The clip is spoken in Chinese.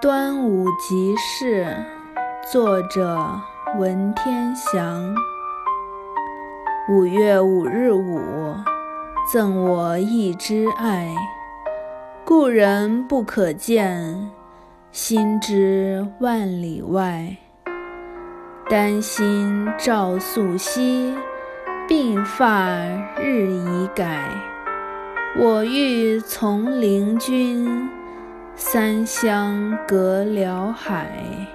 端午即事，作者文天祥。五月五日午，赠我一枝艾。故人不可见，心知万里外。丹心照素昔，鬓发日已改。我欲从灵均。三湘隔辽海。